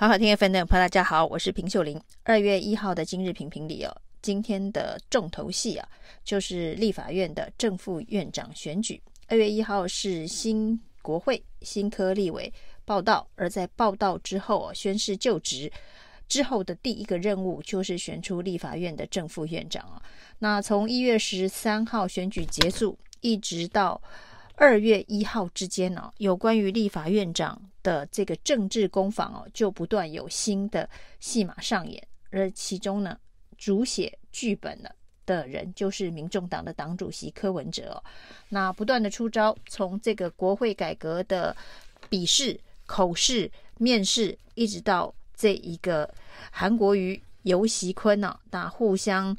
好好听 FM 的朋友，大家好，我是平秀玲。二月一号的今日评评里哦，今天的重头戏啊，就是立法院的正副院长选举。二月一号是新国会新科立委报道，而在报道之后，宣誓就职之后的第一个任务就是选出立法院的正副院长啊。那从一月十三号选举结束，一直到二月一号之间呢，有关于立法院长的这个政治攻防哦，就不断有新的戏码上演。而其中呢，主写剧本的的人就是民众党的党主席柯文哲哦。那不断的出招，从这个国会改革的笔试、口试、面试，一直到这一个韩国瑜、游锡坤呢，那互相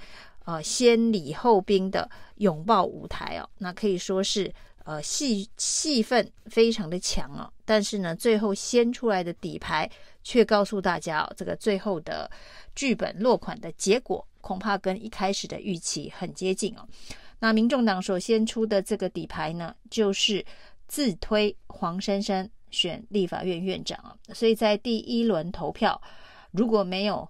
呃先礼后兵的拥抱舞台哦，那可以说是。呃，戏戏份非常的强哦，但是呢，最后掀出来的底牌却告诉大家哦，这个最后的剧本落款的结果恐怕跟一开始的预期很接近哦。那民众党所先出的这个底牌呢，就是自推黄珊珊选立法院院长啊，所以在第一轮投票如果没有。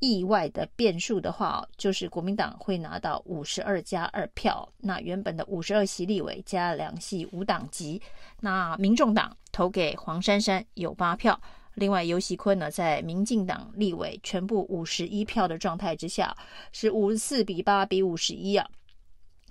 意外的变数的话，就是国民党会拿到五十二加二票。那原本的五十二席立委加两席无党籍，那民众党投给黄珊珊有八票。另外游锡堃呢，在民进党立委全部五十一票的状态之下，是五十四比八比五十一啊。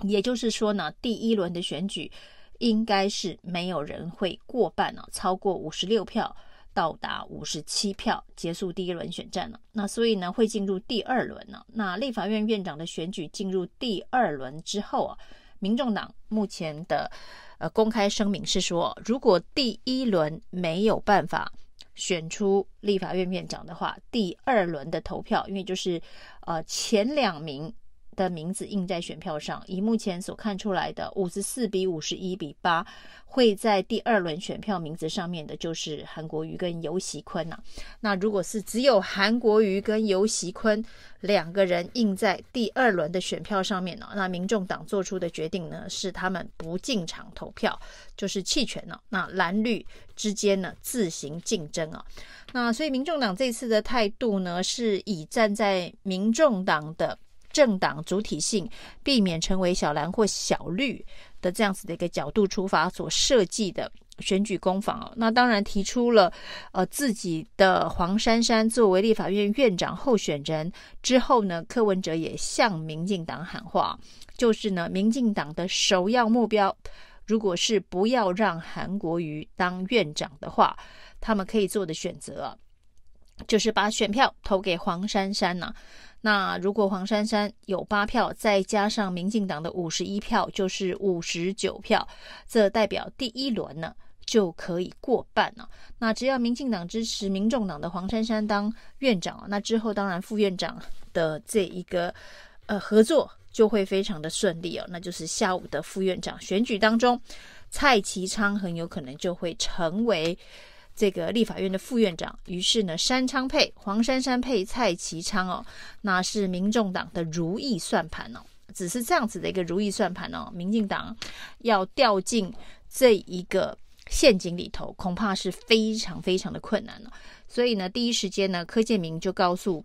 也就是说呢，第一轮的选举应该是没有人会过半啊，超过五十六票。到达五十七票，结束第一轮选战了。那所以呢，会进入第二轮呢。那立法院院长的选举进入第二轮之后啊，民众党目前的呃公开声明是说，如果第一轮没有办法选出立法院院长的话，第二轮的投票，因为就是呃前两名。的名字印在选票上，以目前所看出来的五十四比五十一比八，会在第二轮选票名字上面的就是韩国瑜跟游锡堃呐。那如果是只有韩国瑜跟游锡堃两个人印在第二轮的选票上面呢，那民众党做出的决定呢是他们不进场投票，就是弃权了。那蓝绿之间呢自行竞争啊。那所以民众党这次的态度呢，是以站在民众党的。政党主体性，避免成为小蓝或小绿的这样子的一个角度出发所设计的选举攻防，那当然提出了呃自己的黄珊珊作为立法院院长候选人之后呢，柯文哲也向民进党喊话，就是呢，民进党的首要目标，如果是不要让韩国瑜当院长的话，他们可以做的选择，就是把选票投给黄珊珊呐。那如果黄珊珊有八票，再加上民进党的五十一票，就是五十九票，这代表第一轮呢就可以过半了。那只要民进党支持民众党的黄珊珊当院长，那之后当然副院长的这一个呃合作就会非常的顺利哦。那就是下午的副院长选举当中，蔡其昌很有可能就会成为。这个立法院的副院长，于是呢，山昌配黄珊珊配蔡其昌哦，那是民众党的如意算盘哦。只是这样子的一个如意算盘哦，民进党要掉进这一个陷阱里头，恐怕是非常非常的困难了。所以呢，第一时间呢，柯建明就告诉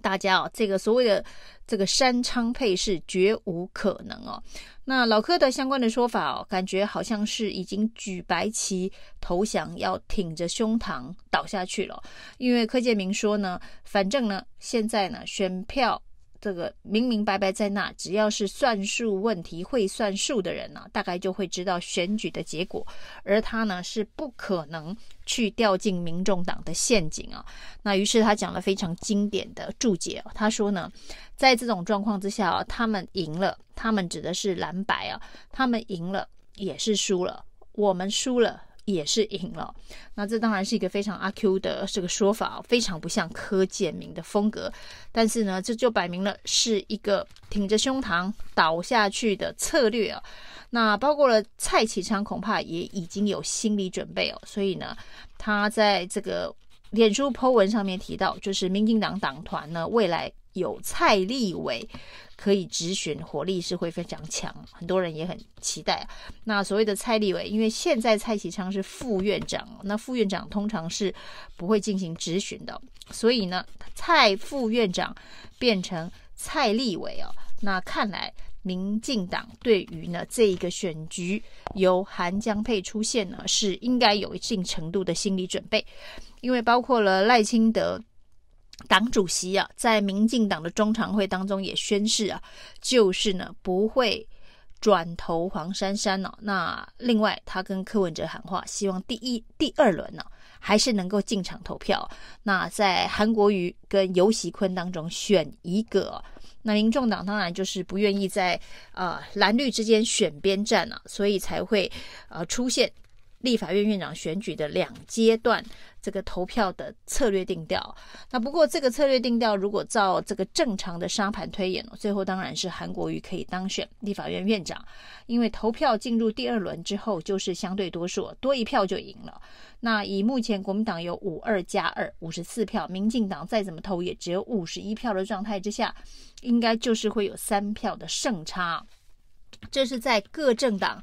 大家哦，这个所谓的这个山昌配是绝无可能哦。那老柯的相关的说法哦，感觉好像是已经举白旗投降，要挺着胸膛倒下去了。因为柯建明说呢，反正呢，现在呢，选票。这个明明白白在那，只要是算术问题会算数的人呢，大概就会知道选举的结果。而他呢，是不可能去掉进民众党的陷阱啊。那于是他讲了非常经典的注解，他说呢，在这种状况之下啊，他们赢了，他们指的是蓝白啊，他们赢了也是输了，我们输了。也是赢了，那这当然是一个非常阿 Q 的这个说法，非常不像柯建铭的风格。但是呢，这就摆明了是一个挺着胸膛倒下去的策略啊。那包括了蔡其昌，恐怕也已经有心理准备哦。所以呢，他在这个脸书 po 文上面提到，就是民进党党团呢，未来有蔡立委可以质询，火力是会非常强，很多人也很期待。那所谓的蔡立委，因为现在蔡其昌是副院长，那副院长通常是不会进行质询的，所以呢，蔡副院长变成蔡立委哦，那看来民进党对于呢这一个选举由韩江配出现呢，是应该有一定程度的心理准备，因为包括了赖清德。党主席啊，在民进党的中常会当中也宣誓啊，就是呢不会转投黄珊珊哦、那另外，他跟柯文哲喊话，希望第一、第二轮呢、还是能够进场投票。那在韩国瑜跟游锡堃当中选一个。那民众党当然就是不愿意在呃蓝绿之间选边站了、所以才会呃出现立法院院长选举的两阶段。这个投票的策略定调，那不过这个策略定调，如果照这个正常的沙盘推演，最后当然是韩国瑜可以当选立法院院长，因为投票进入第二轮之后就是相对多数，多一票就赢了。那以目前国民党有五二加二五十四票，民进党再怎么投也只有五十一票的状态之下，应该就是会有三票的胜差。这是在各政党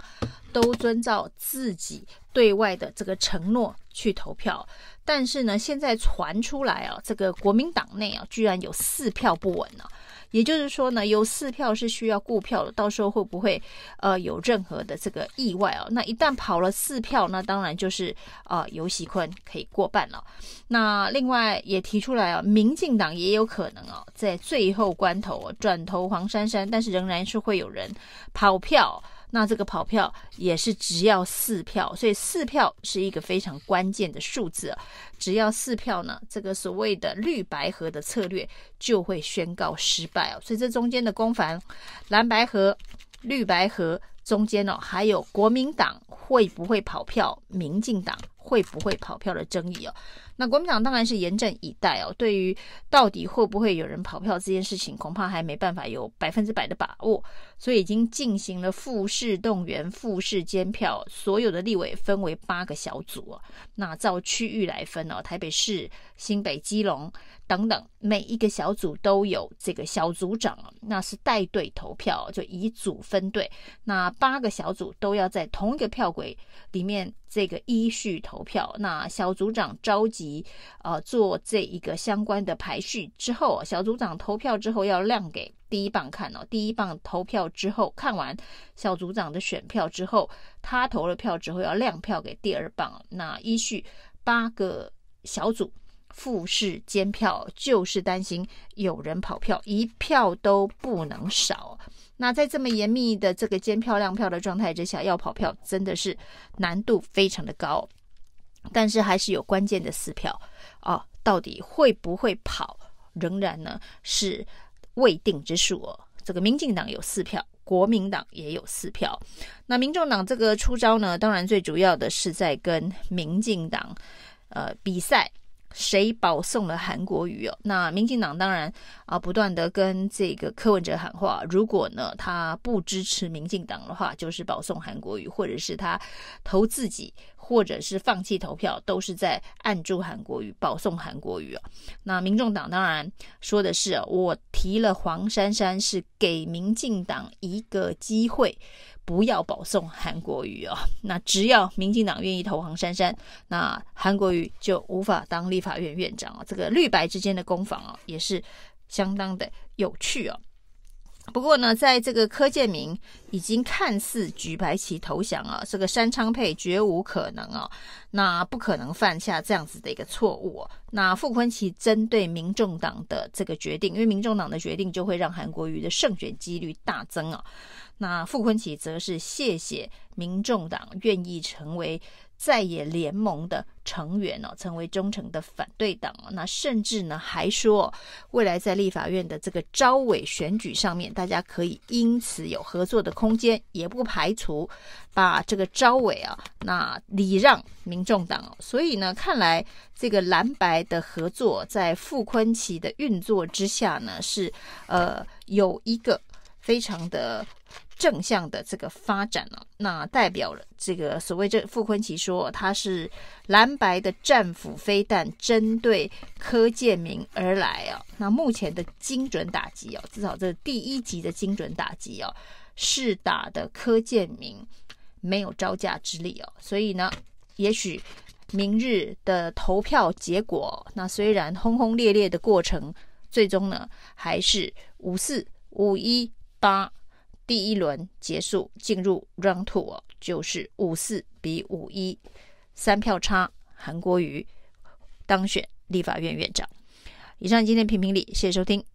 都遵照自己对外的这个承诺去投票，但是呢，现在传出来啊，这个国民党内啊，居然有四票不稳呢、啊。也就是说呢，有四票是需要顾票的，到时候会不会呃有任何的这个意外啊？那一旦跑了四票，那当然就是呃游锡堃可以过半了。那另外也提出来啊，民进党也有可能啊，在最后关头啊转投黄珊珊，但是仍然是会有人跑票。那这个跑票也是只要四票，所以四票是一个非常关键的数字。只要四票呢，这个所谓的绿白合的策略就会宣告失败哦。所以这中间的攻防，蓝白合、绿白合中间哦，还有国民党会不会跑票，民进党会不会跑票的争议哦。那国民党当然是严阵以待哦。对于到底会不会有人跑票这件事情，恐怕还没办法有百分之百的把握，所以已经进行了复式动员、复式监票，所有的立委分为八个小组哦。那照区域来分哦，台北市、新北、基隆等等，每一个小组都有这个小组长，那是带队投票，就以组分队。那八个小组都要在同一个票轨里面。这个依序投票，那小组长召集呃做这一个相关的排序之后，小组长投票之后要亮给第一棒看哦。第一棒投票之后，看完小组长的选票之后，他投了票之后要亮票给第二棒。那依序八个小组复式监票，就是担心有人跑票，一票都不能少。那在这么严密的这个监票亮票的状态之下，要跑票真的是难度非常的高，但是还是有关键的四票哦，到底会不会跑，仍然呢是未定之数哦。这个民进党有四票，国民党也有四票。那民众党这个出招呢，当然最主要的是在跟民进党呃比赛。谁保送了韩国瑜哦？那民进党当然啊，不断的跟这个柯文哲喊话，如果呢他不支持民进党的话，就是保送韩国瑜，或者是他投自己，或者是放弃投票，都是在暗助韩国瑜，保送韩国瑜哦。那民众党当然说的是，我提了黄珊珊，是给民进党一个机会。不要保送韩国瑜哦，那只要民进党愿意投黄珊珊，那韩国瑜就无法当立法院院长啊。这个绿白之间的攻防啊，也是相当的有趣哦。不过呢，在这个柯建铭已经看似举白旗投降啊，这个山昌配绝无可能啊，那不可能犯下这样子的一个错误。那傅昆萁针对民众党的这个决定，因为民众党的决定就会让韩国瑜的胜选几率大增啊。那傅昆萁则是谢谢民众党愿意成为在野联盟的成员哦，成为忠诚的反对党。那甚至呢还说，未来在立法院的这个招委选举上面，大家可以因此有合作的空间，也不排除把这个招委啊，那礼让民众党。所以呢，看来这个蓝白的合作在傅崐萁的运作之下呢，是呃有一个非常的。正向的这个发展了，那代表了这个所谓这傅昆萁说他是蓝白的战斧飞弹针对柯建明而来啊，那目前的精准打击哦，至少这第一级的精准打击哦，是打的柯建明没有招架之力哦，所以呢，也许明日的投票结果，那虽然轰轰烈烈的过程，最终呢还是五四五一八。第一轮结束，进入 round two，就是五四比五一，三票差，韩国瑜当选立法院院长。以上今天评评理，谢谢收听。